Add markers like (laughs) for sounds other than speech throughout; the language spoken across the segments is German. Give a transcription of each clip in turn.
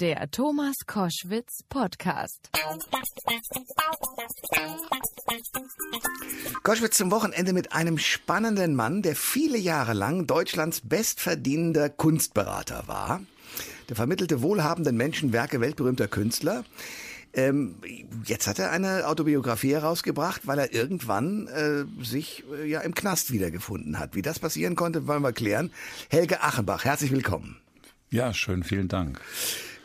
Der Thomas Koschwitz Podcast. Koschwitz zum Wochenende mit einem spannenden Mann, der viele Jahre lang Deutschlands bestverdienender Kunstberater war. Der vermittelte wohlhabenden Menschen Werke weltberühmter Künstler. Ähm, jetzt hat er eine Autobiografie herausgebracht, weil er irgendwann äh, sich äh, ja im Knast wiedergefunden hat. Wie das passieren konnte, wollen wir klären. Helge Achenbach, herzlich willkommen. Ja, schön, vielen Dank.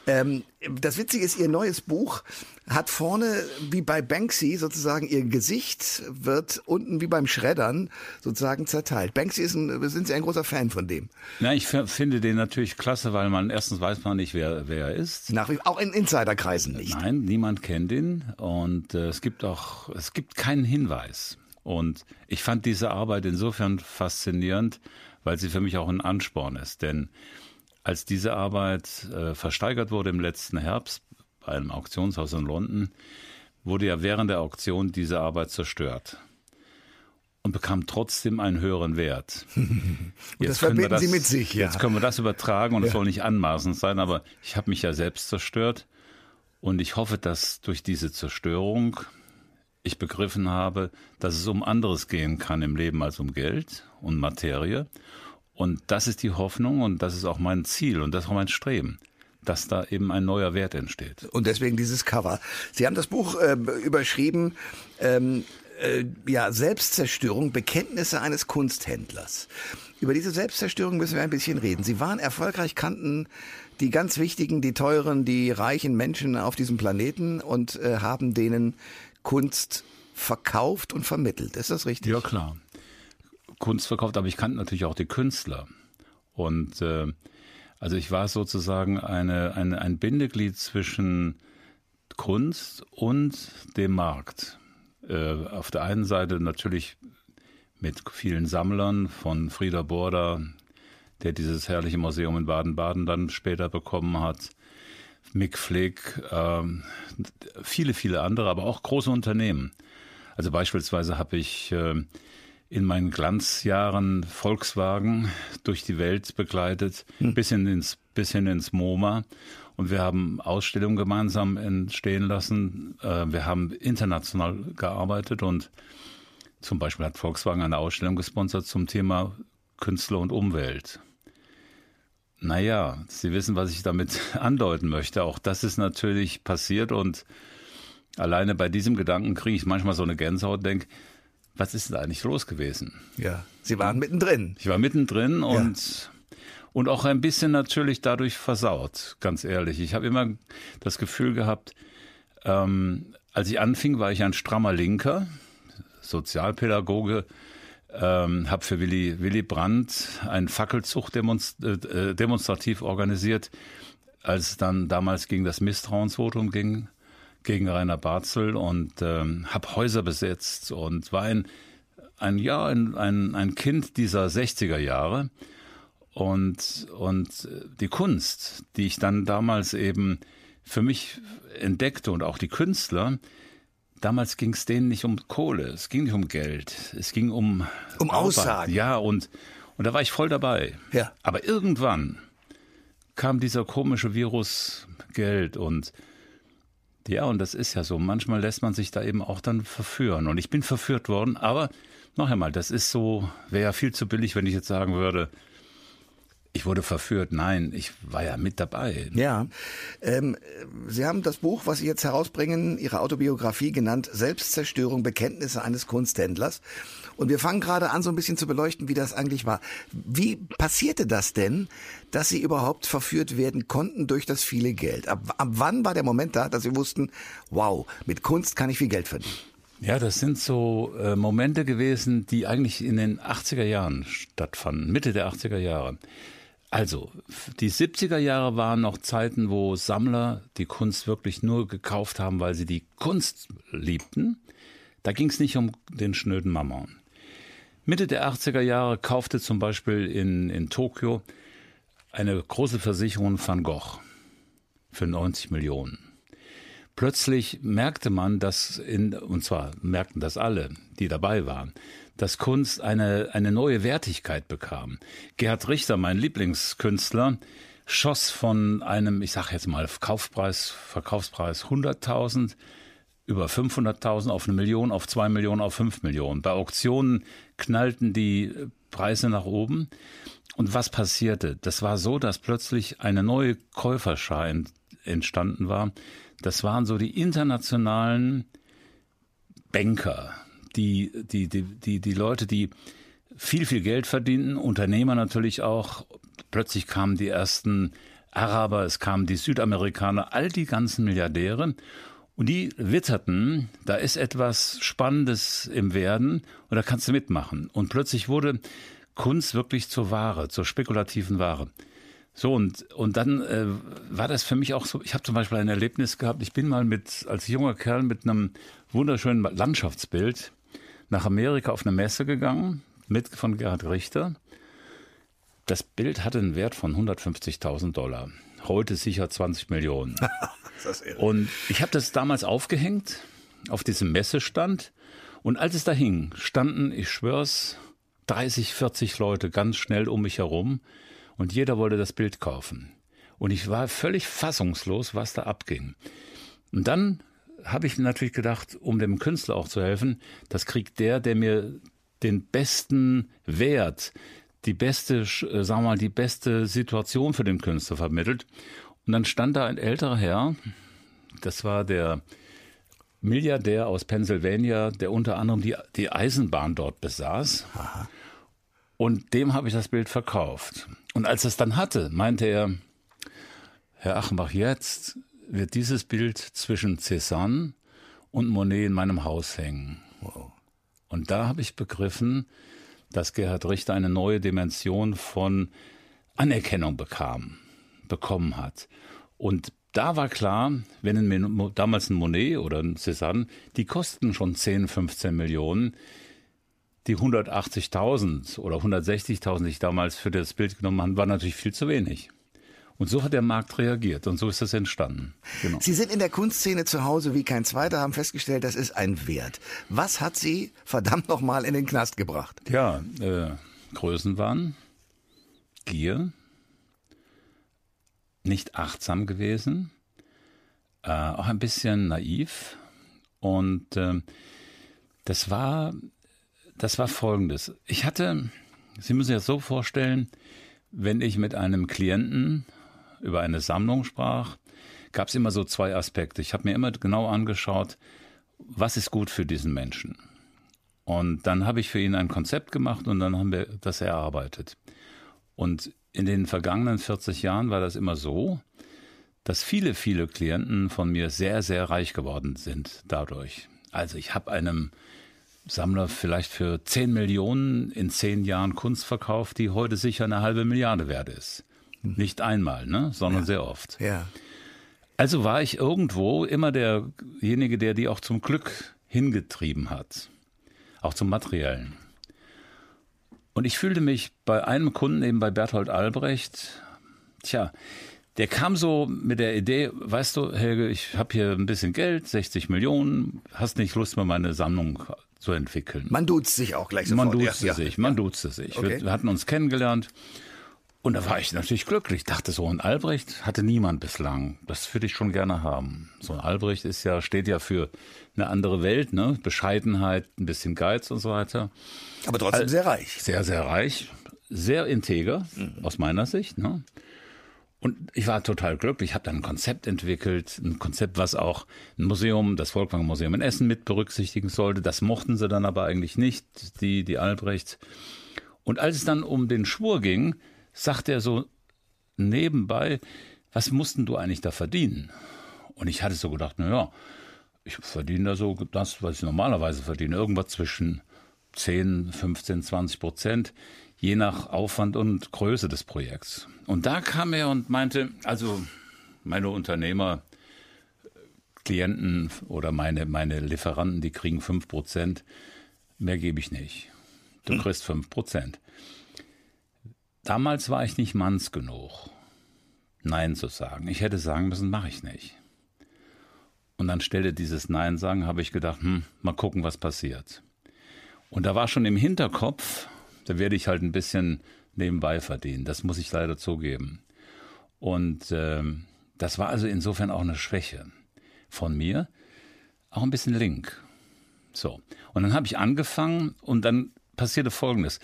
Ähm, das Witzige ist, ihr neues Buch hat vorne wie bei Banksy sozusagen ihr Gesicht wird unten wie beim Schreddern sozusagen zerteilt. Banksy ist ein, sind Sie ein großer Fan von dem? Na, ich finde den natürlich klasse, weil man erstens weiß man nicht, wer, wer er ist. Nach wie, auch in Insiderkreisen nicht. Nein, niemand kennt ihn und äh, es gibt auch, es gibt keinen Hinweis. Und ich fand diese Arbeit insofern faszinierend, weil sie für mich auch ein Ansporn ist, denn als diese Arbeit äh, versteigert wurde im letzten Herbst bei einem Auktionshaus in London, wurde ja während der Auktion diese Arbeit zerstört und bekam trotzdem einen höheren Wert. (laughs) das verbinden das, Sie mit sich, ja. Jetzt können wir das übertragen und es ja. soll nicht anmaßend sein, aber ich habe mich ja selbst zerstört und ich hoffe, dass durch diese Zerstörung ich begriffen habe, dass es um anderes gehen kann im Leben als um Geld und Materie und das ist die Hoffnung und das ist auch mein Ziel und das ist auch mein Streben dass da eben ein neuer Wert entsteht. Und deswegen dieses Cover. Sie haben das Buch äh, überschrieben, ähm, äh, ja, Selbstzerstörung, Bekenntnisse eines Kunsthändlers. Über diese Selbstzerstörung müssen wir ein bisschen reden. Sie waren erfolgreich, kannten die ganz wichtigen, die teuren, die reichen Menschen auf diesem Planeten und äh, haben denen Kunst verkauft und vermittelt. Ist das richtig? Ja, klar. Kunst verkauft, aber ich kannte natürlich auch die Künstler. Und äh, also ich war sozusagen eine, eine, ein Bindeglied zwischen Kunst und dem Markt. Äh, auf der einen Seite natürlich mit vielen Sammlern von Frieda Borda, der dieses herrliche Museum in Baden-Baden dann später bekommen hat, Mick Flick, äh, viele, viele andere, aber auch große Unternehmen. Also beispielsweise habe ich äh, in meinen Glanzjahren Volkswagen durch die Welt begleitet, hm. bis, hin ins, bis hin ins MoMA. Und wir haben Ausstellungen gemeinsam entstehen lassen. Äh, wir haben international gearbeitet und zum Beispiel hat Volkswagen eine Ausstellung gesponsert zum Thema Künstler und Umwelt. Naja, Sie wissen, was ich damit (laughs) andeuten möchte. Auch das ist natürlich passiert und alleine bei diesem Gedanken kriege ich manchmal so eine Gänsehaut, denke, was ist denn eigentlich los gewesen? Ja, Sie waren mittendrin. Ich war mittendrin und ja. und auch ein bisschen natürlich dadurch versaut, ganz ehrlich. Ich habe immer das Gefühl gehabt, ähm, als ich anfing, war ich ein strammer Linker, Sozialpädagoge, ähm, habe für Willy, Willy Brandt einen Fackelzug demonst äh, demonstrativ organisiert, als es dann damals gegen das Misstrauensvotum ging gegen Rainer Barzel und ähm, habe Häuser besetzt und war ein, ein ja, ein, ein, ein Kind dieser 60er Jahre. Und, und die Kunst, die ich dann damals eben für mich entdeckte und auch die Künstler, damals ging es denen nicht um Kohle, es ging nicht um Geld, es ging um um Aussagen. Ja, und und da war ich voll dabei. Ja. Aber irgendwann kam dieser komische Virus Geld und ja, und das ist ja so. Manchmal lässt man sich da eben auch dann verführen. Und ich bin verführt worden, aber noch einmal, das ist so, wäre ja viel zu billig, wenn ich jetzt sagen würde, ich wurde verführt. Nein, ich war ja mit dabei. Ja. Ähm, Sie haben das Buch, was Sie jetzt herausbringen, Ihre Autobiografie genannt, Selbstzerstörung, Bekenntnisse eines Kunsthändlers. Und wir fangen gerade an, so ein bisschen zu beleuchten, wie das eigentlich war. Wie passierte das denn, dass Sie überhaupt verführt werden konnten durch das viele Geld? Ab, ab wann war der Moment da, dass Sie wussten, wow, mit Kunst kann ich viel Geld verdienen? Ja, das sind so äh, Momente gewesen, die eigentlich in den 80er Jahren stattfanden, Mitte der 80er Jahre. Also, die 70er Jahre waren noch Zeiten, wo Sammler die Kunst wirklich nur gekauft haben, weil sie die Kunst liebten. Da ging es nicht um den schnöden Mammon. Mitte der 80er Jahre kaufte zum Beispiel in, in Tokio eine große Versicherung Van Gogh für 90 Millionen. Plötzlich merkte man, dass in, und zwar merkten das alle, die dabei waren, dass Kunst eine, eine neue Wertigkeit bekam. Gerhard Richter, mein Lieblingskünstler, schoss von einem, ich sag jetzt mal, Kaufpreis, Verkaufspreis 100.000 über 500.000 auf eine Million, auf zwei Millionen, auf fünf Millionen. Bei Auktionen knallten die Preise nach oben. Und was passierte? Das war so, dass plötzlich eine neue Käuferschar entstanden war. Das waren so die internationalen Banker, die, die, die, die, die Leute, die viel, viel Geld verdienten, Unternehmer natürlich auch. Plötzlich kamen die ersten Araber, es kamen die Südamerikaner, all die ganzen Milliardäre. Und die witterten, da ist etwas Spannendes im Werden und da kannst du mitmachen. Und plötzlich wurde Kunst wirklich zur Ware, zur spekulativen Ware. So, und, und dann äh, war das für mich auch so, ich habe zum Beispiel ein Erlebnis gehabt, ich bin mal mit, als junger Kerl mit einem wunderschönen Landschaftsbild nach Amerika auf eine Messe gegangen, mit von Gerhard Richter. Das Bild hatte einen Wert von 150.000 Dollar. Heute sicher 20 Millionen. (laughs) und ich habe das damals aufgehängt auf diesem Messestand. Und als es da hing, standen, ich schwör's, 30, 40 Leute ganz schnell um mich herum und jeder wollte das Bild kaufen. Und ich war völlig fassungslos, was da abging. Und dann habe ich natürlich gedacht, um dem Künstler auch zu helfen, das kriegt der, der mir den besten Wert, die beste, äh, sagen wir mal, die beste Situation für den Künstler vermittelt. Und dann stand da ein älterer Herr, das war der Milliardär aus Pennsylvania, der unter anderem die, die Eisenbahn dort besaß. Aha. Und dem habe ich das Bild verkauft. Und als er es dann hatte, meinte er, Herr Achenbach, jetzt wird dieses Bild zwischen Cézanne und Monet in meinem Haus hängen. Wow. Und da habe ich begriffen, dass Gerhard Richter eine neue Dimension von Anerkennung bekam, bekommen hat. Und da war klar, wenn ein, damals ein Monet oder ein Cézanne, die kosten schon 10, 15 Millionen. Die 180.000 oder 160.000, die ich damals für das Bild genommen habe, war natürlich viel zu wenig. Und so hat der Markt reagiert und so ist das entstanden. Genau. Sie sind in der Kunstszene zu Hause wie kein Zweiter, haben festgestellt, das ist ein Wert. Was hat Sie verdammt nochmal in den Knast gebracht? Ja, äh, Größenwahn, Gier, nicht achtsam gewesen, äh, auch ein bisschen naiv. Und äh, das war, das war folgendes. Ich hatte, Sie müssen sich das so vorstellen, wenn ich mit einem Klienten über eine Sammlung sprach, gab es immer so zwei Aspekte. Ich habe mir immer genau angeschaut, was ist gut für diesen Menschen. Und dann habe ich für ihn ein Konzept gemacht und dann haben wir das erarbeitet. Und in den vergangenen 40 Jahren war das immer so, dass viele, viele Klienten von mir sehr, sehr reich geworden sind dadurch. Also ich habe einem Sammler vielleicht für 10 Millionen in 10 Jahren Kunst verkauft, die heute sicher eine halbe Milliarde wert ist. Hm. Nicht einmal, ne, sondern ja. sehr oft. Ja. Also war ich irgendwo immer derjenige, der die auch zum Glück hingetrieben hat. Auch zum Materiellen. Und ich fühlte mich bei einem Kunden, eben bei Berthold Albrecht, tja, der kam so mit der Idee, weißt du, Helge, ich habe hier ein bisschen Geld, 60 Millionen, hast nicht Lust, mal meine Sammlung zu entwickeln. Man duzt sich auch gleich sofort. Man duzte ja, sich, man ja. duzte sich. Okay. Wir, wir hatten uns kennengelernt und da war ich natürlich glücklich. Dachte so, ein Albrecht hatte niemand bislang. Das würde ich schon gerne haben. So ein Albrecht ist ja, steht ja für eine andere Welt, ne? Bescheidenheit, ein bisschen Geiz und so weiter. Aber trotzdem sehr reich. Sehr, sehr reich. Sehr integer, mhm. aus meiner Sicht, ne? Und ich war total glücklich. Ich habe dann ein Konzept entwickelt, ein Konzept, was auch ein Museum, das Volkwang Museum in Essen mit berücksichtigen sollte. Das mochten sie dann aber eigentlich nicht, die, die Albrecht. Und als es dann um den Schwur ging, sagte er so nebenbei, was mussten du eigentlich da verdienen? Und ich hatte so gedacht, na ja, ich verdiene da so das, was ich normalerweise verdiene, irgendwas zwischen 10, 15, 20 Prozent, je nach Aufwand und Größe des Projekts. Und da kam er und meinte, also meine Unternehmer, Klienten oder meine, meine Lieferanten, die kriegen 5 Prozent, mehr gebe ich nicht. Du hm. kriegst 5 Prozent. Damals war ich nicht manns genug, Nein zu sagen. Ich hätte sagen müssen, mache ich nicht. Und anstelle dieses Nein sagen, habe ich gedacht, hm, mal gucken, was passiert. Und da war schon im Hinterkopf, da werde ich halt ein bisschen nebenbei verdienen. Das muss ich leider zugeben. Und ähm, das war also insofern auch eine Schwäche von mir, auch ein bisschen link. So. Und dann habe ich angefangen und dann passierte Folgendes.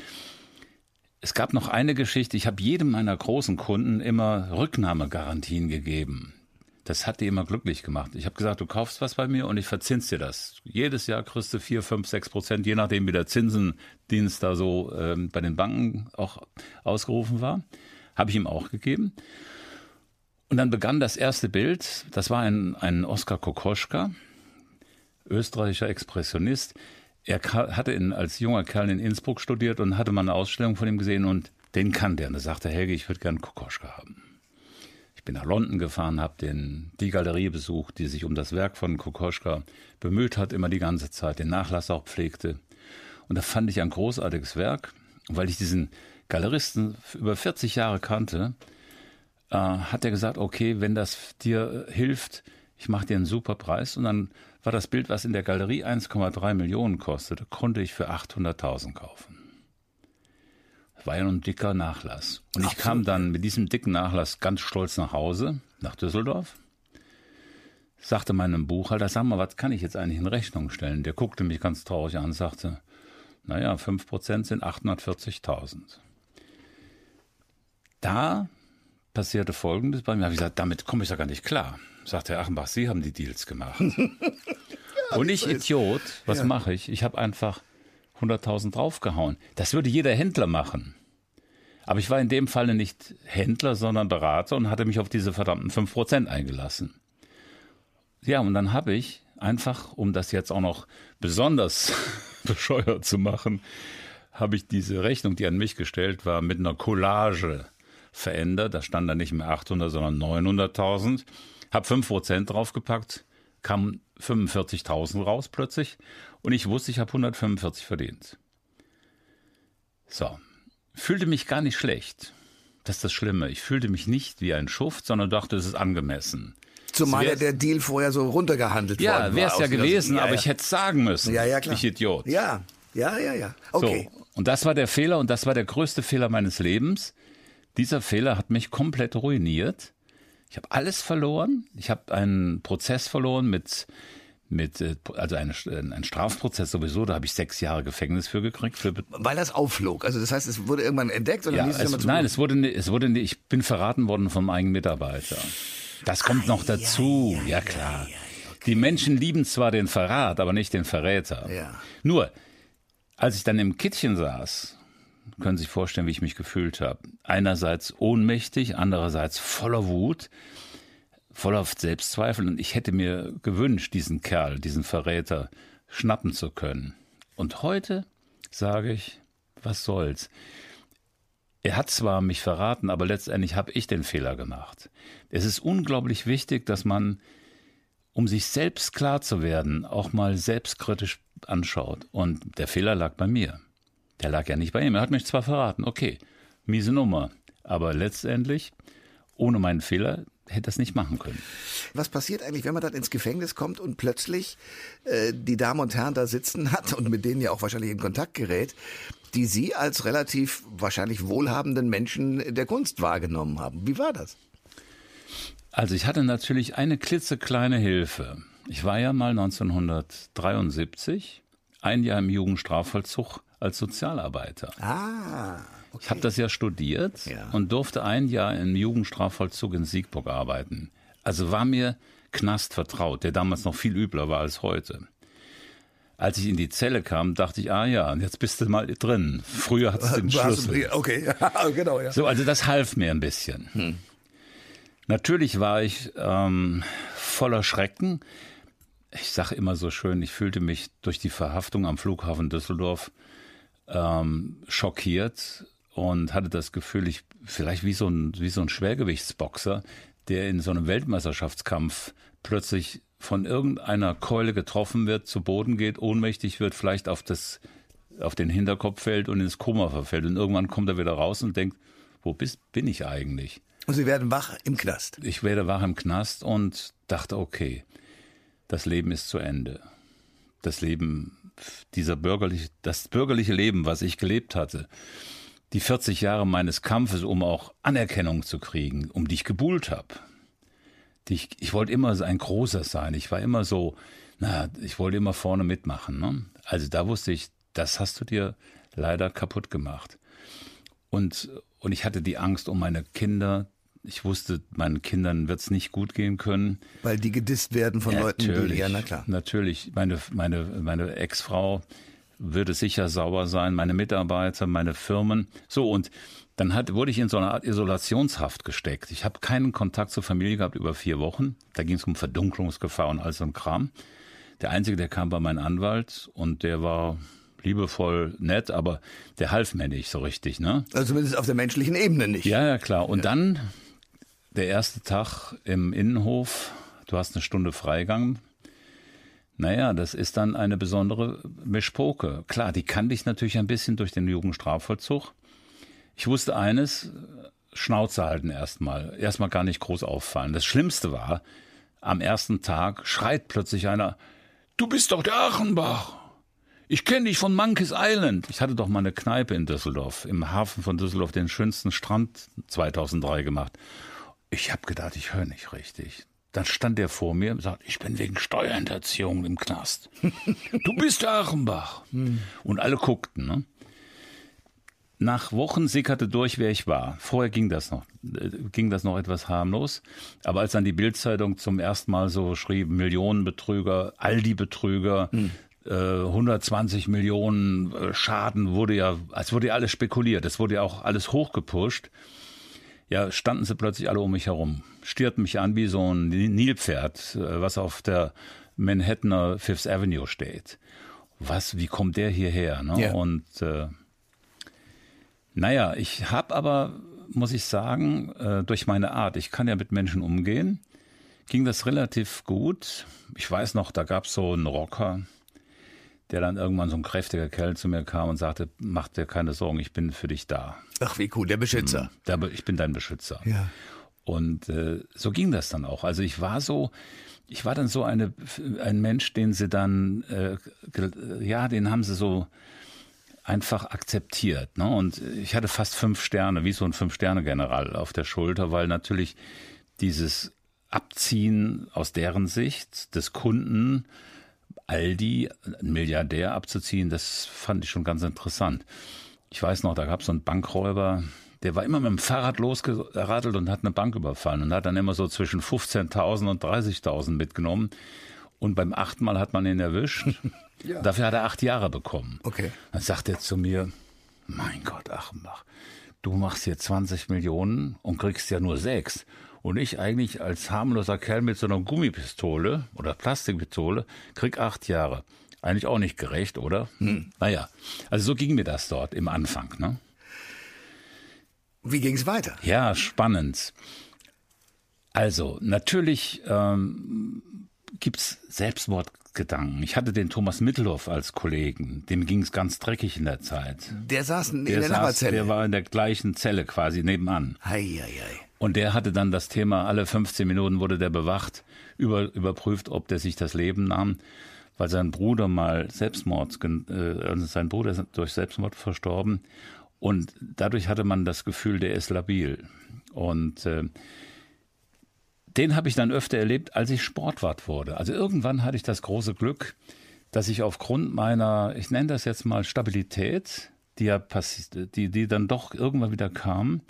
Es gab noch eine Geschichte. Ich habe jedem meiner großen Kunden immer Rücknahmegarantien gegeben. Das hat die immer glücklich gemacht. Ich habe gesagt, du kaufst was bei mir und ich verzins dir das. Jedes Jahr kriegst du vier, fünf, sechs Prozent, je nachdem, wie der Zinsendienst da so ähm, bei den Banken auch ausgerufen war. Habe ich ihm auch gegeben. Und dann begann das erste Bild. Das war ein, ein Oskar Kokoschka, österreichischer Expressionist. Er hatte in, als junger Kerl in Innsbruck studiert und hatte mal eine Ausstellung von ihm gesehen und den kannte er. Und da sagte Helge, ich würde gern Kokoschka haben. Ich bin nach London gefahren, habe die Galerie besucht, die sich um das Werk von Kokoschka bemüht hat, immer die ganze Zeit, den Nachlass auch pflegte. Und da fand ich ein großartiges Werk. Und weil ich diesen Galeristen über 40 Jahre kannte, äh, hat er gesagt, okay, wenn das dir hilft, ich mache dir einen super Preis. Und dann war das Bild, was in der Galerie 1,3 Millionen kostete, konnte ich für 800.000 kaufen. Das war ja ein dicker Nachlass. Und ich kam dann mit diesem dicken Nachlass ganz stolz nach Hause, nach Düsseldorf, sagte meinem Buchhalter, sag mal, was kann ich jetzt eigentlich in Rechnung stellen? Der guckte mich ganz traurig an und sagte, naja, 5% sind 840.000. Da passierte Folgendes bei mir. Habe ich gesagt, damit komme ich ja gar nicht klar. Sagte Herr Achenbach, Sie haben die Deals gemacht. (laughs) ja, und ich, Idiot, was ja. mache ich? Ich habe einfach 100.000 draufgehauen. Das würde jeder Händler machen. Aber ich war in dem Falle nicht Händler, sondern Berater und hatte mich auf diese verdammten 5% eingelassen. Ja, und dann habe ich einfach, um das jetzt auch noch besonders (laughs) bescheuert zu machen, habe ich diese Rechnung, die an mich gestellt war, mit einer Collage verändert. Da stand dann nicht mehr 800, sondern 900.000. Hab 5% draufgepackt, kam 45.000 raus plötzlich und ich wusste, ich habe 145 verdient. So, fühlte mich gar nicht schlecht. Das ist das Schlimme. Ich fühlte mich nicht wie ein Schuft, sondern dachte, es ist angemessen. Zumal ja der Deal vorher so runtergehandelt ja, worden war. Ja, wäre es ja gewesen, ja, aber ja. ich hätte es sagen müssen. Ja, ja, klar. Ich Idiot. Ja, ja, ja, ja. Okay. So, und das war der Fehler und das war der größte Fehler meines Lebens. Dieser Fehler hat mich komplett ruiniert. Ich habe alles verloren. Ich habe einen Prozess verloren mit mit, äh, also ein, ein Strafprozess sowieso, da habe ich sechs Jahre Gefängnis für gekriegt. Für Weil das aufflog. Also das heißt, es wurde irgendwann entdeckt und ja, hieß es, es Nein, es wurde, es wurde, ich bin verraten worden vom eigenen Mitarbeiter. Das kommt noch dazu. Ja, ja klar. Die Menschen lieben zwar den Verrat, aber nicht den Verräter. Ja. Nur, als ich dann im Kittchen saß können Sie sich vorstellen, wie ich mich gefühlt habe. Einerseits ohnmächtig, andererseits voller Wut, voller Selbstzweifel. Und ich hätte mir gewünscht, diesen Kerl, diesen Verräter schnappen zu können. Und heute sage ich, was soll's. Er hat zwar mich verraten, aber letztendlich habe ich den Fehler gemacht. Es ist unglaublich wichtig, dass man, um sich selbst klar zu werden, auch mal selbstkritisch anschaut. Und der Fehler lag bei mir. Der lag ja nicht bei ihm. Er hat mich zwar verraten, okay, miese Nummer. Aber letztendlich, ohne meinen Fehler, hätte das nicht machen können. Was passiert eigentlich, wenn man dann ins Gefängnis kommt und plötzlich äh, die Damen und Herren da sitzen hat und mit denen ja auch wahrscheinlich in Kontakt gerät, die Sie als relativ wahrscheinlich wohlhabenden Menschen der Kunst wahrgenommen haben? Wie war das? Also ich hatte natürlich eine klitzekleine Hilfe. Ich war ja mal 1973 ein Jahr im Jugendstrafvollzug als Sozialarbeiter. Ah. Okay. Ich habe das ja studiert ja. und durfte ein Jahr im Jugendstrafvollzug in Siegburg arbeiten. Also war mir Knast vertraut, der damals noch viel übler war als heute. Als ich in die Zelle kam, dachte ich, ah ja, jetzt bist du mal drin. Früher hat es den (laughs) Schlüssel. Okay, (laughs) genau. Ja. So, also das half mir ein bisschen. Hm. Natürlich war ich ähm, voller Schrecken. Ich sage immer so schön, ich fühlte mich durch die Verhaftung am Flughafen Düsseldorf ähm, schockiert und hatte das Gefühl, ich vielleicht wie so ein, wie so ein Schwergewichtsboxer, der in so einem Weltmeisterschaftskampf plötzlich von irgendeiner Keule getroffen wird, zu Boden geht, ohnmächtig wird, vielleicht auf das, auf den Hinterkopf fällt und ins Koma verfällt. Und irgendwann kommt er wieder raus und denkt, wo bist, bin ich eigentlich? Und Sie werden wach im Knast. Ich werde wach im Knast und dachte, okay, das Leben ist zu Ende. Das Leben dieser bürgerliche, das bürgerliche Leben, was ich gelebt hatte, die 40 Jahre meines Kampfes, um auch Anerkennung zu kriegen, um die ich gebuhlt habe. Ich, ich wollte immer ein Großer sein. Ich war immer so, na, ich wollte immer vorne mitmachen. Ne? Also da wusste ich, das hast du dir leider kaputt gemacht. Und, und ich hatte die Angst um meine Kinder. Ich wusste, meinen Kindern wird es nicht gut gehen können. Weil die gedisst werden von Ja, Leuten, natürlich, die, ja, na klar. Natürlich, meine, meine, meine Ex-Frau würde sicher sauer sein, meine Mitarbeiter, meine Firmen. So, und dann hat, wurde ich in so eine Art Isolationshaft gesteckt. Ich habe keinen Kontakt zur Familie gehabt über vier Wochen. Da ging es um Verdunklungsgefahr und all so ein Kram. Der Einzige, der kam, war mein Anwalt und der war liebevoll nett, aber der half mir nicht so richtig, ne? Also zumindest auf der menschlichen Ebene nicht. Ja, ja, klar. Und dann der erste Tag im Innenhof. Du hast eine Stunde Freigang. Naja, das ist dann eine besondere Mischpoke. Klar, die kannte ich natürlich ein bisschen durch den Jugendstrafvollzug. Ich wusste eines, Schnauze halten erstmal. Erstmal gar nicht groß auffallen. Das Schlimmste war, am ersten Tag schreit plötzlich einer, du bist doch der Achenbach. Ich kenne dich von Monkeys Island. Ich hatte doch mal eine Kneipe in Düsseldorf, im Hafen von Düsseldorf, den schönsten Strand 2003 gemacht. Ich habe gedacht, ich höre nicht richtig. Dann stand der vor mir und sagt, ich bin wegen Steuerhinterziehung im Knast. (laughs) du bist der Achenbach. Und alle guckten. Ne? Nach Wochen sickerte durch, wer ich war. Vorher ging das noch, äh, ging das noch etwas harmlos. Aber als dann die Bildzeitung zum ersten Mal so schrieb, Millionenbetrüger, Aldi-Betrüger, äh, 120 Millionen äh, Schaden, wurde ja, als wurde ja alles spekuliert. Es wurde ja auch alles hochgepusht. Ja, standen sie plötzlich alle um mich herum, stierten mich an wie so ein Nilpferd, äh, was auf der Manhattaner Fifth Avenue steht. Was, wie kommt der hierher? Ne? Ja. Und äh, naja, ich habe aber, muss ich sagen, äh, durch meine Art, ich kann ja mit Menschen umgehen, ging das relativ gut. Ich weiß noch, da gab es so einen Rocker, der dann irgendwann so ein kräftiger Kerl zu mir kam und sagte, mach dir keine Sorgen, ich bin für dich da. Ach, wie cool, der Beschützer. Be- Ich bin dein Beschützer. Ja. Und äh, so ging das dann auch. Also ich war so, ich war dann so eine, ein Mensch, den sie dann, äh, ja, den haben sie so einfach akzeptiert. Ne? Und ich hatte fast fünf Sterne, wie so ein Fünf-Sterne-General auf der Schulter, weil natürlich dieses Abziehen aus deren Sicht des Kunden, Aldi, einen Milliardär abzuziehen, das fand ich schon ganz interessant. Ich weiß noch, da gab es so einen Bankräuber, der war immer mit dem Fahrrad losgeradelt und hat eine Bank überfallen und hat dann immer so zwischen 15.000 und 30.000 mitgenommen. Und beim achten Mal hat man ihn erwischt. (laughs) Dafür hat er acht Jahre bekommen. Okay. Dann sagt er zu mir, mein Gott, Achenbach, du machst hier 20 Millionen und kriegst ja nur sechs. Und ich eigentlich als harmloser Kerl mit so einer Gummipistole oder Plastikpistole krieg acht Jahre. Eigentlich auch nicht gerecht, oder? Naja, also so ging mir das dort im Anfang. Ne? Wie ging es weiter? Ja, spannend. Also, natürlich ähm, gibt's Selbstmordgedanken. Ich hatte den Thomas Mittelhoff als Kollegen. Dem ging's ganz dreckig in der Zeit. Der saß in Der, der Nachbarzelle. der war in der gleichen Zelle quasi nebenan. Hei, hei, hei. Und der hatte dann das Thema, alle 15 Minuten wurde der bewacht, über, überprüft, ob der sich das Leben nahm, weil sein Bruder mal Selbstmord, äh, also sein Bruder ist durch Selbstmord verstorben. Und dadurch hatte man das Gefühl, der ist labil. Und äh, den habe ich dann öfter erlebt, als ich Sportwart wurde. Also irgendwann hatte ich das große Glück, dass ich aufgrund meiner, ich nenne das jetzt mal Stabilität, die ja passi- die, die dann doch irgendwann wieder kam,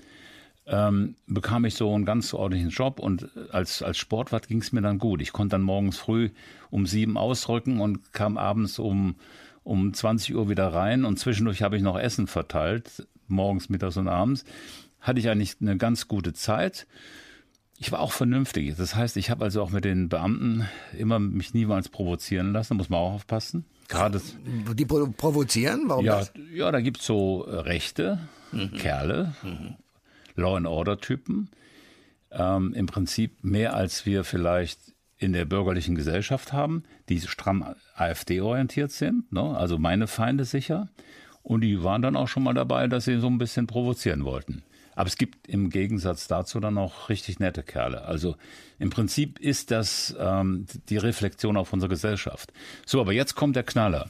ähm, bekam ich so einen ganz ordentlichen Job und als, als Sportwart ging es mir dann gut. Ich konnte dann morgens früh um sieben ausrücken und kam abends um, um 20 Uhr wieder rein und zwischendurch habe ich noch Essen verteilt, morgens, mittags und abends. Hatte ich eigentlich eine ganz gute Zeit. Ich war auch vernünftig. Das heißt, ich habe also auch mit den Beamten immer mich niemals provozieren lassen, muss man auch aufpassen. Gerade Die pro provozieren? Warum ja, das? ja, da gibt's so äh, rechte Kerle, Law and Order Typen. Ähm, Im Prinzip mehr als wir vielleicht in der bürgerlichen Gesellschaft haben, die stramm AfD-orientiert sind, ne? also meine Feinde sicher. Und die waren dann auch schon mal dabei, dass sie so ein bisschen provozieren wollten. Aber es gibt im Gegensatz dazu dann auch richtig nette Kerle. Also im Prinzip ist das ähm, die Reflexion auf unsere Gesellschaft. So, aber jetzt kommt der Knaller.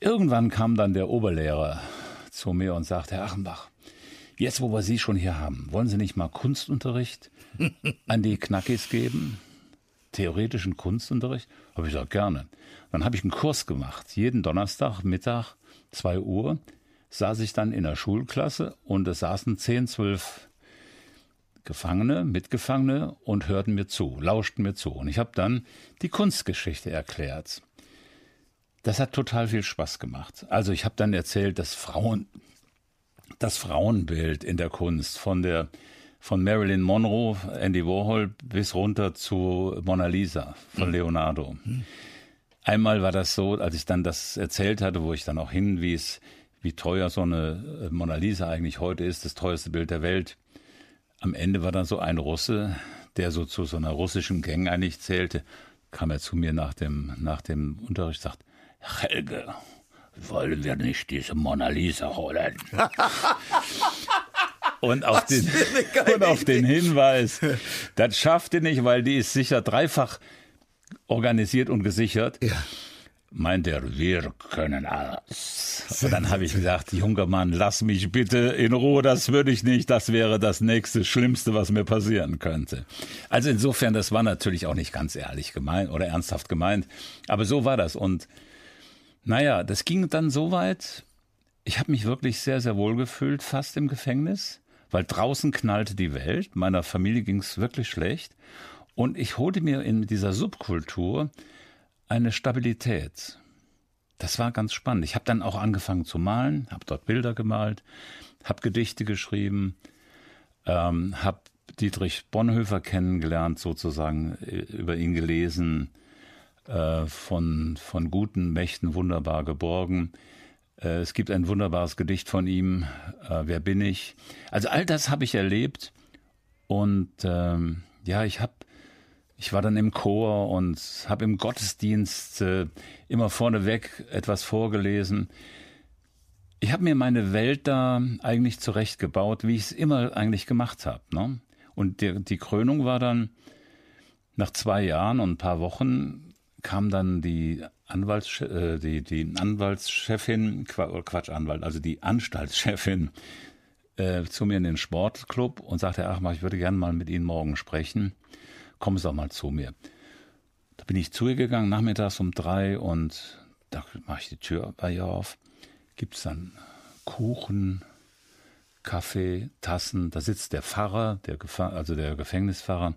Irgendwann kam dann der Oberlehrer zu mir und sagt, Herr Achenbach, jetzt wo wir Sie schon hier haben, wollen Sie nicht mal Kunstunterricht an die Knackis geben? Theoretischen Kunstunterricht? Habe ich gesagt, gerne. Dann habe ich einen Kurs gemacht. Jeden Donnerstag, Mittag, 2 Uhr, saß ich dann in der Schulklasse und es saßen 10, 12 Gefangene, Mitgefangene und hörten mir zu, lauschten mir zu. Und ich habe dann die Kunstgeschichte erklärt. Das hat total viel Spaß gemacht. Also ich habe dann erzählt, dass Frauen, das Frauenbild in der Kunst von der von Marilyn Monroe, Andy Warhol bis runter zu Mona Lisa von Leonardo. Einmal war das so, als ich dann das erzählt hatte, wo ich dann auch hinwies, wie teuer so eine Mona Lisa eigentlich heute ist, das teuerste Bild der Welt. Am Ende war dann so ein Russe, der so zu so einer russischen Gang eigentlich zählte, kam er zu mir nach dem, nach dem Unterricht, sagt, Helge, wollen wir nicht diese Mona Lisa holen? (laughs) Und auf, den, und auf den Hinweis, das schafft ihr nicht, weil die ist sicher dreifach organisiert und gesichert. Ja. Meint er, wir können alles. Und dann habe ich gesagt, junger Mann, lass mich bitte in Ruhe, das würde ich nicht, das wäre das nächste Schlimmste, was mir passieren könnte. Also insofern, das war natürlich auch nicht ganz ehrlich gemeint oder ernsthaft gemeint, aber so war das. Und naja, das ging dann so weit, ich habe mich wirklich sehr, sehr wohl gefühlt, fast im Gefängnis weil draußen knallte die Welt, meiner Familie ging es wirklich schlecht und ich holte mir in dieser Subkultur eine Stabilität. Das war ganz spannend. Ich habe dann auch angefangen zu malen, habe dort Bilder gemalt, habe Gedichte geschrieben, ähm, habe Dietrich Bonhoeffer kennengelernt, sozusagen äh, über ihn gelesen, äh, von, von guten Mächten wunderbar geborgen. Äh, es gibt ein wunderbares Gedicht von ihm, äh, Wer bin ich? Also all das habe ich erlebt und ähm, ja, ich habe ich war dann im Chor und habe im Gottesdienst äh, immer vorneweg etwas vorgelesen. Ich habe mir meine Welt da eigentlich zurechtgebaut, wie ich es immer eigentlich gemacht habe. Ne? Und die, die Krönung war dann nach zwei Jahren und ein paar Wochen kam dann die Anwalts, äh, die, die Anwaltschefin, Quatsch, Anwalt, also die Anstaltschefin äh, zu mir in den Sportclub und sagte, ach, ich würde gerne mal mit Ihnen morgen sprechen. Kommen Sie doch mal zu mir. Da bin ich zu ihr gegangen, nachmittags um drei und da mache ich die Tür bei ihr auf. Gibt es dann Kuchen, Kaffee, Tassen. Da sitzt der Pfarrer, der also der Gefängnispfarrer.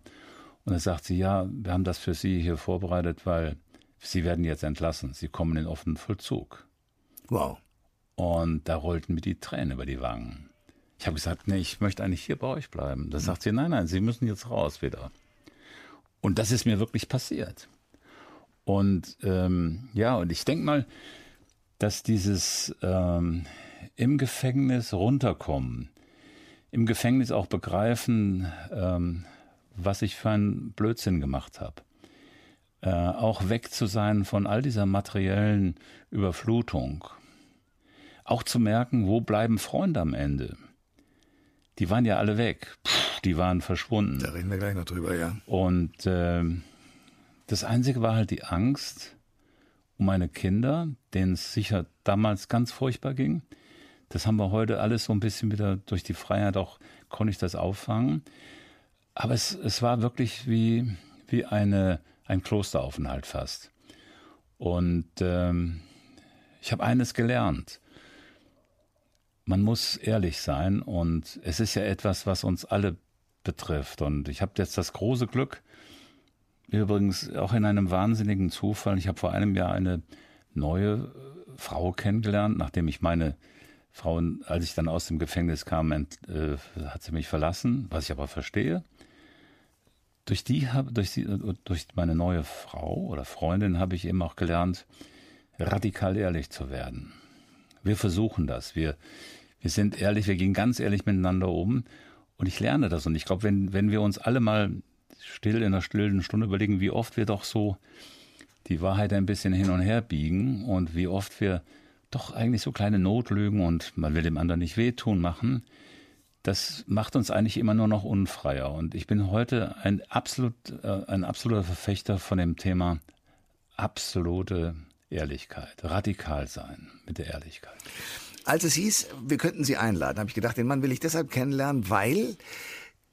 Und da sagt sie, ja, wir haben das für Sie hier vorbereitet, weil Sie werden jetzt entlassen. Sie kommen in offenen Vollzug. Wow. Und da rollten mir die Tränen über die Wangen. Ich habe gesagt, nee, ich möchte eigentlich hier bei euch bleiben. Da sagt sie, nein, nein, Sie müssen jetzt raus wieder. Und das ist mir wirklich passiert. Und ähm, ja, und ich denke mal, dass dieses ähm, im Gefängnis runterkommen, im Gefängnis auch begreifen, ähm, was ich für einen Blödsinn gemacht habe, äh, auch weg zu sein von all dieser materiellen Überflutung. Auch zu merken, wo bleiben Freunde am Ende? Die waren ja alle weg. Puh, die waren verschwunden. Da reden wir gleich noch drüber, ja. Und äh, das Einzige war halt die Angst um meine Kinder, denen es sicher damals ganz furchtbar ging. Das haben wir heute alles so ein bisschen wieder durch die Freiheit auch, konnte ich das auffangen. Aber es, es war wirklich wie, wie eine ein Klosteraufenthalt fast. Und ähm, ich habe eines gelernt. Man muss ehrlich sein und es ist ja etwas, was uns alle betrifft. Und ich habe jetzt das große Glück, übrigens auch in einem wahnsinnigen Zufall, ich habe vor einem Jahr eine neue Frau kennengelernt, nachdem ich meine Frau, als ich dann aus dem Gefängnis kam, ent, äh, hat sie mich verlassen, was ich aber verstehe durch die habe, durch, die, durch meine neue Frau oder Freundin habe ich eben auch gelernt, radikal ehrlich zu werden. Wir versuchen das. Wir, wir sind ehrlich, wir gehen ganz ehrlich miteinander um. Und ich lerne das. Und ich glaube, wenn, wenn wir uns alle mal still in einer stillen Stunde überlegen, wie oft wir doch so die Wahrheit ein bisschen hin und her biegen und wie oft wir doch eigentlich so kleine Notlügen und man will dem anderen nicht wehtun machen, das macht uns eigentlich immer nur noch unfreier. Und ich bin heute ein, absolut, äh, ein absoluter Verfechter von dem Thema absolute Ehrlichkeit, radikal sein mit der Ehrlichkeit. als es hieß, wir könnten Sie einladen, habe ich gedacht, den Mann will ich deshalb kennenlernen, weil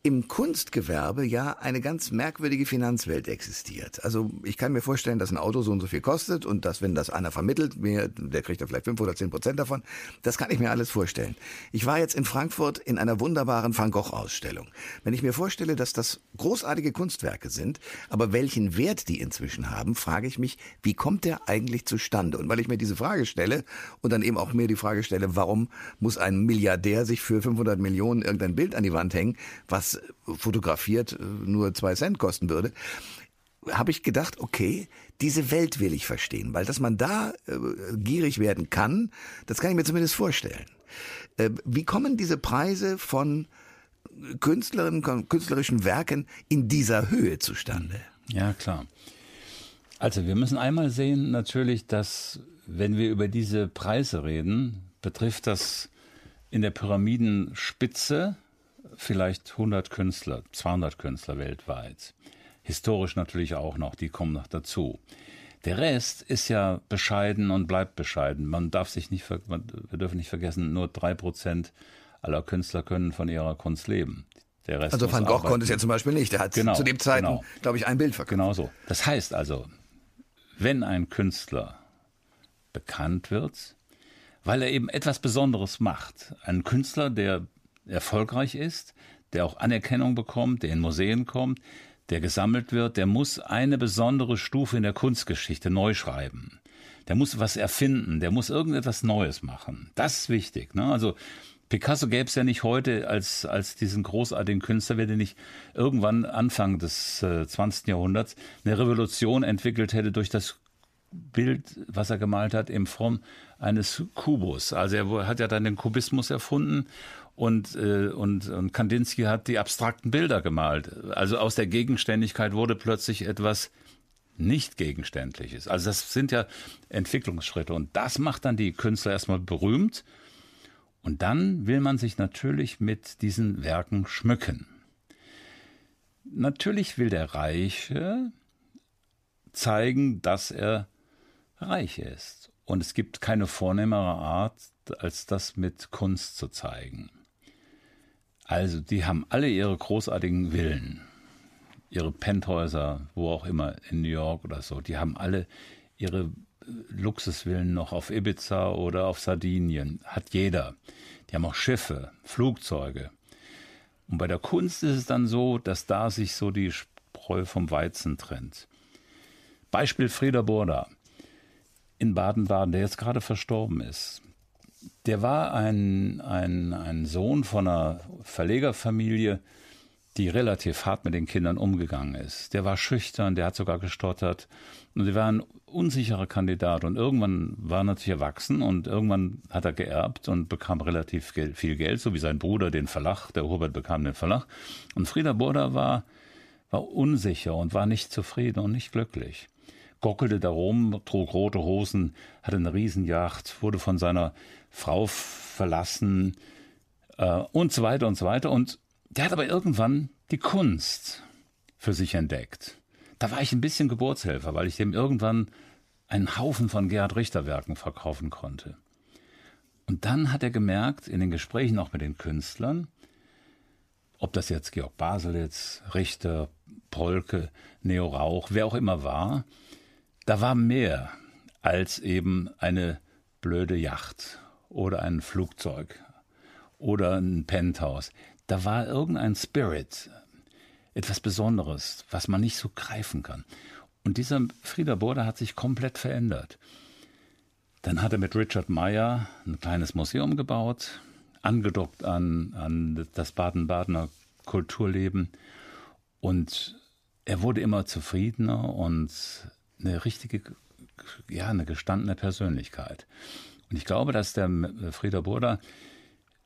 im Kunstgewerbe ja eine ganz merkwürdige Finanzwelt existiert. Also ich kann mir vorstellen, dass ein Auto so und so viel kostet und dass, wenn das einer vermittelt, mir, der kriegt da vielleicht fünf oder zehn Prozent davon. Das kann ich mir alles vorstellen. Ich war jetzt in Frankfurt in einer wunderbaren Van Gogh-Ausstellung. Wenn ich mir vorstelle, dass das großartige Kunstwerke sind, aber welchen Wert die inzwischen haben, frage ich mich, wie kommt der eigentlich zustande? Und weil ich mir diese Frage stelle und dann eben auch mir die Frage stelle, warum muss ein Milliardär sich für 500 Millionen irgendein Bild an die Wand hängen, was fotografiert äh, nur zwei Cent kosten würde, habe ich gedacht, okay, diese Welt will ich verstehen, weil dass man da äh, gierig werden kann, das kann ich mir zumindest vorstellen. Äh, wie kommen diese Preise von Künstlerinnen, künstlerischen Werken in dieser Höhe zustande? Ja, klar. Also wir müssen einmal sehen natürlich, dass wenn wir über diese Preise reden, betrifft das in der Pyramidenspitze vielleicht 100 Künstler, 200 Künstler weltweit. Historisch natürlich auch noch, die kommen noch dazu. Der Rest ist ja bescheiden und bleibt bescheiden. Man darf sich nicht, wir dürfen nicht vergessen, nur drei Prozent aller Künstler können von ihrer Kunst leben. Der Rest also Van Gogh arbeiten. konnte es ja zum Beispiel nicht. Der hat genau, zu dem Zeiten, genau. glaube ich, ein Bild verkauft. Genau so. Das heißt also, wenn ein Künstler bekannt wird, weil er eben etwas Besonderes macht, ein Künstler, der erfolgreich ist, der auch Anerkennung bekommt, der in Museen kommt, der gesammelt wird, der muss eine besondere Stufe in der Kunstgeschichte neu schreiben. Der muss was erfinden, der muss irgendetwas Neues machen. Das ist wichtig. Ne? Also Picasso gäbe es ja nicht heute als, als diesen großartigen Künstler, wenn er nicht irgendwann Anfang des äh, 20. Jahrhunderts eine Revolution entwickelt hätte durch das Bild, was er gemalt hat, in Form eines Kubus. Also er hat ja dann den Kubismus erfunden und, äh, und, und Kandinsky hat die abstrakten Bilder gemalt. Also aus der Gegenständigkeit wurde plötzlich etwas nicht Gegenständliches. Also das sind ja Entwicklungsschritte und das macht dann die Künstler erstmal berühmt und dann will man sich natürlich mit diesen Werken schmücken. Natürlich will der Reiche zeigen, dass er reich ist. Und es gibt keine vornehmere Art, als das mit Kunst zu zeigen. Also, die haben alle ihre großartigen Villen, ihre Penthäuser, wo auch immer, in New York oder so. Die haben alle ihre äh, Luxusvillen noch auf Ibiza oder auf Sardinien. Hat jeder. Die haben auch Schiffe, Flugzeuge. Und bei der Kunst ist es dann so, dass da sich so die Spreu vom Weizen trennt. Beispiel Frieder Burda in Baden-Baden, der jetzt gerade verstorben ist. Der war ein, ein, ein Sohn von einer Verlegerfamilie, die relativ hart mit den Kindern umgegangen ist. Der war schüchtern, der hat sogar gestottert. Und der war ein unsicherer Kandidat. Und irgendwann war er natürlich erwachsen und irgendwann hat er geerbt und bekam relativ viel Geld, so wie sein Bruder den Verlag, der Hubert bekam den Verlag. Und Frieda Burda war, war unsicher und war nicht zufrieden und nicht glücklich gockelte da rum, trug rote Hosen, hatte eine Riesenjacht, wurde von seiner Frau verlassen äh, und so weiter und so weiter. Und der hat aber irgendwann die Kunst für sich entdeckt. Da war ich ein bisschen Geburtshelfer, weil ich dem irgendwann einen Haufen von Gerhard Richter Werken verkaufen konnte. Und dann hat er gemerkt, in den Gesprächen auch mit den Künstlern, ob das jetzt Georg Baselitz, Richter, Polke, Neo Rauch, wer auch immer war, da war mehr als eben eine blöde Yacht oder ein Flugzeug oder ein Penthouse. Da war irgendein Spirit, etwas Besonderes, was man nicht so greifen kann. Und dieser Frieder Burda hat sich komplett verändert. Dann hat er mit Richard Meyer ein kleines Museum gebaut, angedockt an, an das Baden-Badener Kulturleben. Und er wurde immer zufriedener und eine richtige, ja, eine gestandene Persönlichkeit. Und ich glaube, dass der Frieder Burda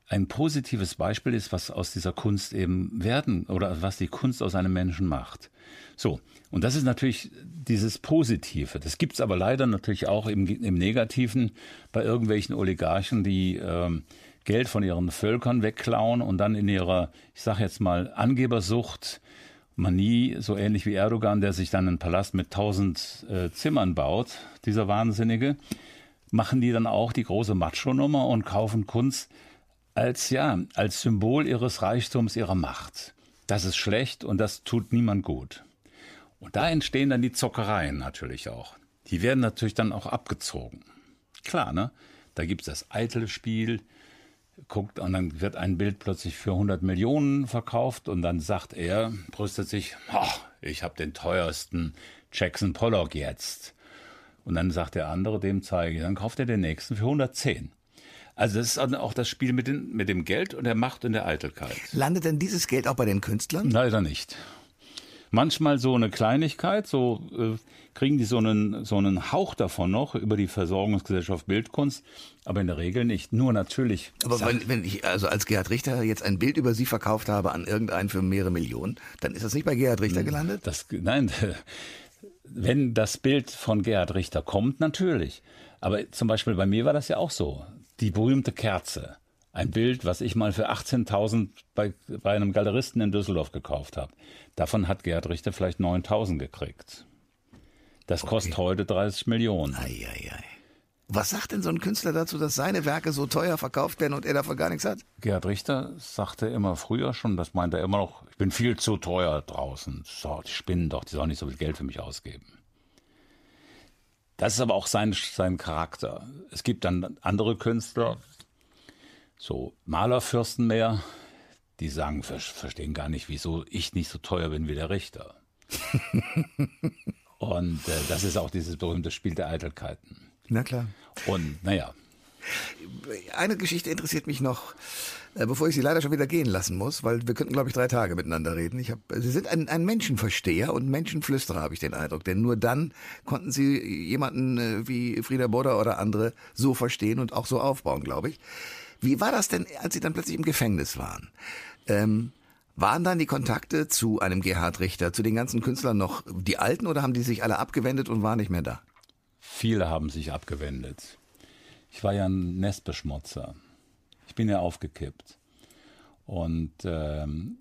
ein positives Beispiel ist, was aus dieser Kunst eben werden oder was die Kunst aus einem Menschen macht. So, und das ist natürlich dieses Positive. Das gibt's aber leider natürlich auch im, im Negativen bei irgendwelchen Oligarchen, die ähm, Geld von ihren Völkern wegklauen und dann in ihrer, ich sage jetzt mal, Angebersucht Manie, so ähnlich wie Erdogan, der sich dann einen Palast mit tausend äh, Zimmern baut, dieser Wahnsinnige, machen die dann auch die große Macho-Nummer und kaufen Kunst als, ja, als Symbol ihres Reichtums, ihrer Macht. Das ist schlecht und das tut niemand gut. Und da entstehen dann die Zockereien natürlich auch. Die werden natürlich dann auch abgezogen. Klar, ne? Da gibt's das eitle Spiel, guckt und dann wird ein Bild plötzlich für 100 Millionen verkauft und dann sagt er, brüstet sich, oh, ich habe den teuersten Jackson Pollock jetzt. Und dann sagt der andere, dem zeige ich, dann kauft er den nächsten für 110. Also das ist auch das Spiel mit, den, mit dem Geld und der Macht und der Eitelkeit. Landet denn dieses Geld auch bei den Künstlern? Leider nicht. Manchmal so eine Kleinigkeit, so äh, kriegen die so einen, so einen Hauch davon noch über die Versorgungsgesellschaft Bildkunst, aber in der Regel nicht. Nur natürlich. Aber wenn, wenn ich also als Gerhard Richter jetzt ein Bild über Sie verkauft habe an irgendeinen für mehrere Millionen, dann ist das nicht bei Gerhard Richter gelandet? Das, nein, (laughs) wenn das Bild von Gerhard Richter kommt, natürlich. Aber zum Beispiel bei mir war das ja auch so. Die berühmte Kerze. Ein Bild, was ich mal für 18.000 bei, bei einem Galeristen in Düsseldorf gekauft habe. Davon hat Gerhard Richter vielleicht 9.000 gekriegt. Das okay. kostet heute 30 Millionen. Ei, ei, ei. Was sagt denn so ein Künstler dazu, dass seine Werke so teuer verkauft werden und er davon gar nichts hat? Gerhard Richter sagte immer früher schon, das meint er immer noch, ich bin viel zu teuer draußen. So, die spinnen doch, die sollen nicht so viel Geld für mich ausgeben. Das ist aber auch sein, sein Charakter. Es gibt dann andere Künstler, so Malerfürsten mehr, die sagen, verstehen gar nicht, wieso ich nicht so teuer bin wie der Richter. (laughs) Und äh, das ist auch dieses berühmte Spiel der Eitelkeiten. Na klar. Und naja. Eine Geschichte interessiert mich noch, äh, bevor ich Sie leider schon wieder gehen lassen muss, weil wir könnten, glaube ich, drei Tage miteinander reden. Ich hab, Sie sind ein, ein Menschenversteher und Menschenflüsterer, habe ich den Eindruck. Denn nur dann konnten Sie jemanden äh, wie Frieda Bodder oder andere so verstehen und auch so aufbauen, glaube ich. Wie war das denn, als Sie dann plötzlich im Gefängnis waren? Ähm, waren dann die Kontakte zu einem Gerhard Richter, zu den ganzen Künstlern noch die alten oder haben die sich alle abgewendet und waren nicht mehr da? Viele haben sich abgewendet. Ich war ja ein Nestbeschmutzer. Ich bin ja aufgekippt. Und ähm,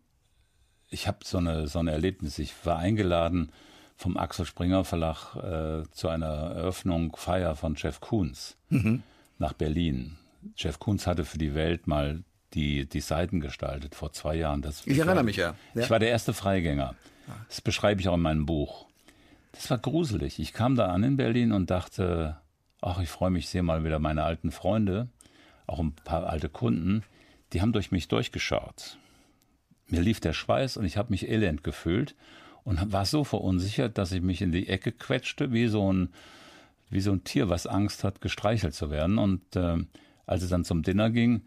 ich habe so eine, so ein Erlebnis. Ich war eingeladen vom Axel Springer Verlag äh, zu einer Eröffnung Feier von Jeff Koons mhm. nach Berlin. Jeff Koons hatte für die Welt mal die, die Seiten gestaltet vor zwei Jahren. Das, ich, erinnere war, mich ja. ja. Ich war der erste Freigänger. Das beschreibe ich auch in meinem Buch. Das war gruselig. Ich kam da an in Berlin und dachte, ach, ich freue mich, ich sehe mal wieder meine alten Freunde, auch ein paar alte Kunden. Die haben durch mich durchgeschaut. Mir lief der Schweiß und ich habe mich elend gefühlt und war so verunsichert, dass ich mich in die Ecke quetschte, wie so ein, wie so ein Tier, was Angst hat, gestreichelt zu werden. Und äh, als es dann zum Dinner ging,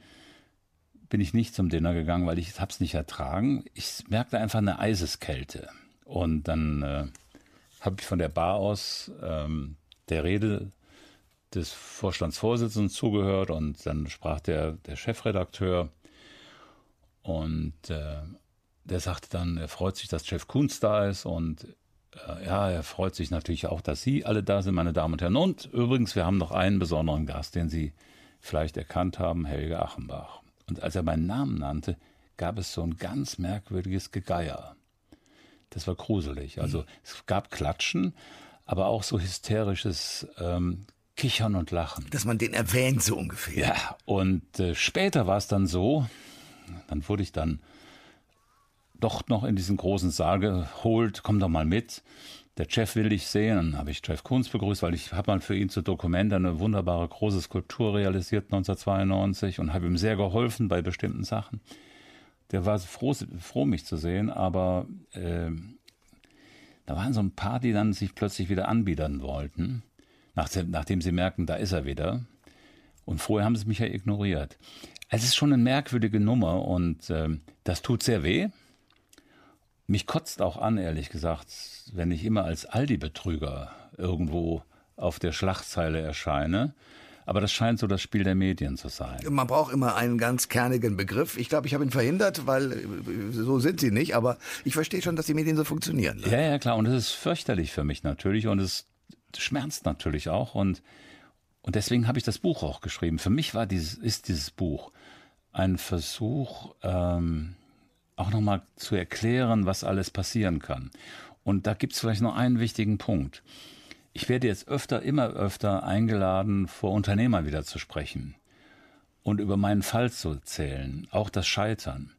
bin ich nicht zum Dinner gegangen, weil ich es nicht ertragen. Ich merkte einfach eine Eiseskälte. Und dann äh, habe ich von der Bar aus ähm, der Rede des Vorstandsvorsitzenden zugehört und dann sprach der, der Chefredakteur und äh, der sagte dann, er freut sich, dass Chef Kunz da ist und äh, ja, er freut sich natürlich auch, dass Sie alle da sind, meine Damen und Herren. Und übrigens, wir haben noch einen besonderen Gast, den Sie vielleicht erkannt haben, Helge Achenbach. Und als er meinen Namen nannte, gab es so ein ganz merkwürdiges Gegeier. Das war gruselig. Also mhm. es gab Klatschen, aber auch so hysterisches ähm, Kichern und Lachen. Dass man den erwähnt, so ungefähr. Ja, und äh, später war es dann so, dann wurde ich dann doch noch in diesen großen Saal geholt, komm doch mal mit der Chef will dich sehen. Dann habe ich Jeff Koons begrüßt, weil ich habe mal für ihn zu Dokumente eine wunderbare große Skulptur realisiert 1992 und habe ihm sehr geholfen bei bestimmten Sachen. Der war froh, froh mich zu sehen, aber äh, da waren so ein paar, die dann sich plötzlich wieder anbiedern wollten, nachdem, nachdem sie merken, da ist er wieder. Und vorher haben sie mich ja ignoriert. Es ist schon eine merkwürdige Nummer und äh, das tut sehr weh. Mich kotzt auch an, ehrlich gesagt, wenn ich immer als Aldi-Betrüger irgendwo auf der Schlachtzeile erscheine. Aber das scheint so das Spiel der Medien zu sein. Man braucht immer einen ganz kernigen Begriff. Ich glaube, ich habe ihn verhindert, weil äh, so sind sie nicht. Aber ich verstehe schon, dass die Medien so funktionieren. Ja, ja, klar. Und es ist fürchterlich für mich natürlich. Und es schmerzt natürlich auch. Und, und deswegen habe ich das Buch auch geschrieben. Für mich war dieses, ist dieses Buch ein Versuch, ähm, auch nochmal zu erklären, was alles passieren kann. Und da gibt es vielleicht noch einen wichtigen Punkt. Ich werde jetzt öfter, immer öfter eingeladen, vor Unternehmern wieder zu sprechen und über meinen Fall zu erzählen, auch das Scheitern.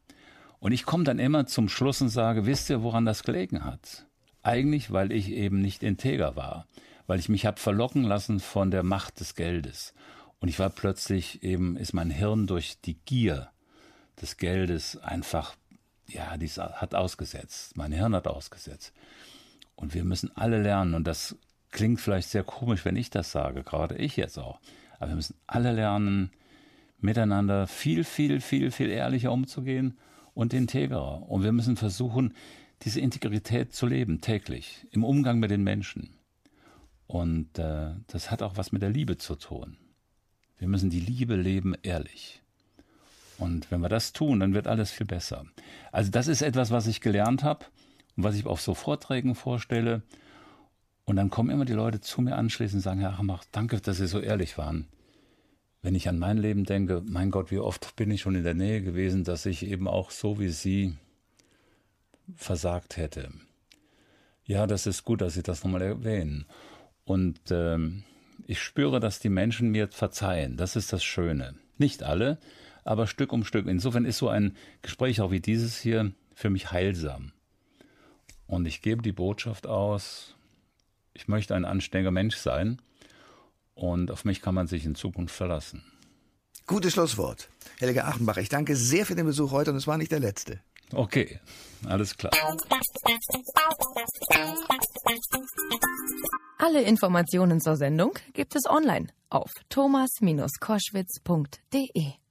Und ich komme dann immer zum Schluss und sage, wisst ihr, woran das gelegen hat? Eigentlich, weil ich eben nicht integer war, weil ich mich habe verlocken lassen von der Macht des Geldes. Und ich war plötzlich eben, ist mein Hirn durch die Gier des Geldes einfach, ja, dies hat ausgesetzt. Mein Hirn hat ausgesetzt. Und wir müssen alle lernen, und das klingt vielleicht sehr komisch, wenn ich das sage, gerade ich jetzt auch, aber wir müssen alle lernen, miteinander viel, viel, viel, viel ehrlicher umzugehen und integrer. Und wir müssen versuchen, diese Integrität zu leben, täglich, im Umgang mit den Menschen. Und äh, das hat auch was mit der Liebe zu tun. Wir müssen die Liebe leben, ehrlich. Und wenn wir das tun, dann wird alles viel besser. Also das ist etwas, was ich gelernt habe und was ich auf so Vorträgen vorstelle. Und dann kommen immer die Leute zu mir anschließend und sagen, Herr Achenbach, danke, dass Sie so ehrlich waren. Wenn ich an mein Leben denke, mein Gott, wie oft bin ich schon in der Nähe gewesen, dass ich eben auch so wie Sie versagt hätte. Ja, das ist gut, dass Sie das nochmal erwähnen. Und ähm, ich spüre, dass die Menschen mir verzeihen. Das ist das Schöne. Nicht alle, aber Stück um Stück. Insofern ist so ein Gespräch auch wie dieses hier für mich heilsam. Und ich gebe die Botschaft aus, ich möchte ein anständiger Mensch sein und auf mich kann man sich in Zukunft verlassen. Gutes Schlusswort. Helge Achenbach, ich danke sehr für den Besuch heute und es war nicht der letzte. Okay, alles klar. Alle Informationen zur Sendung gibt es online auf thomas-koschwitz.de.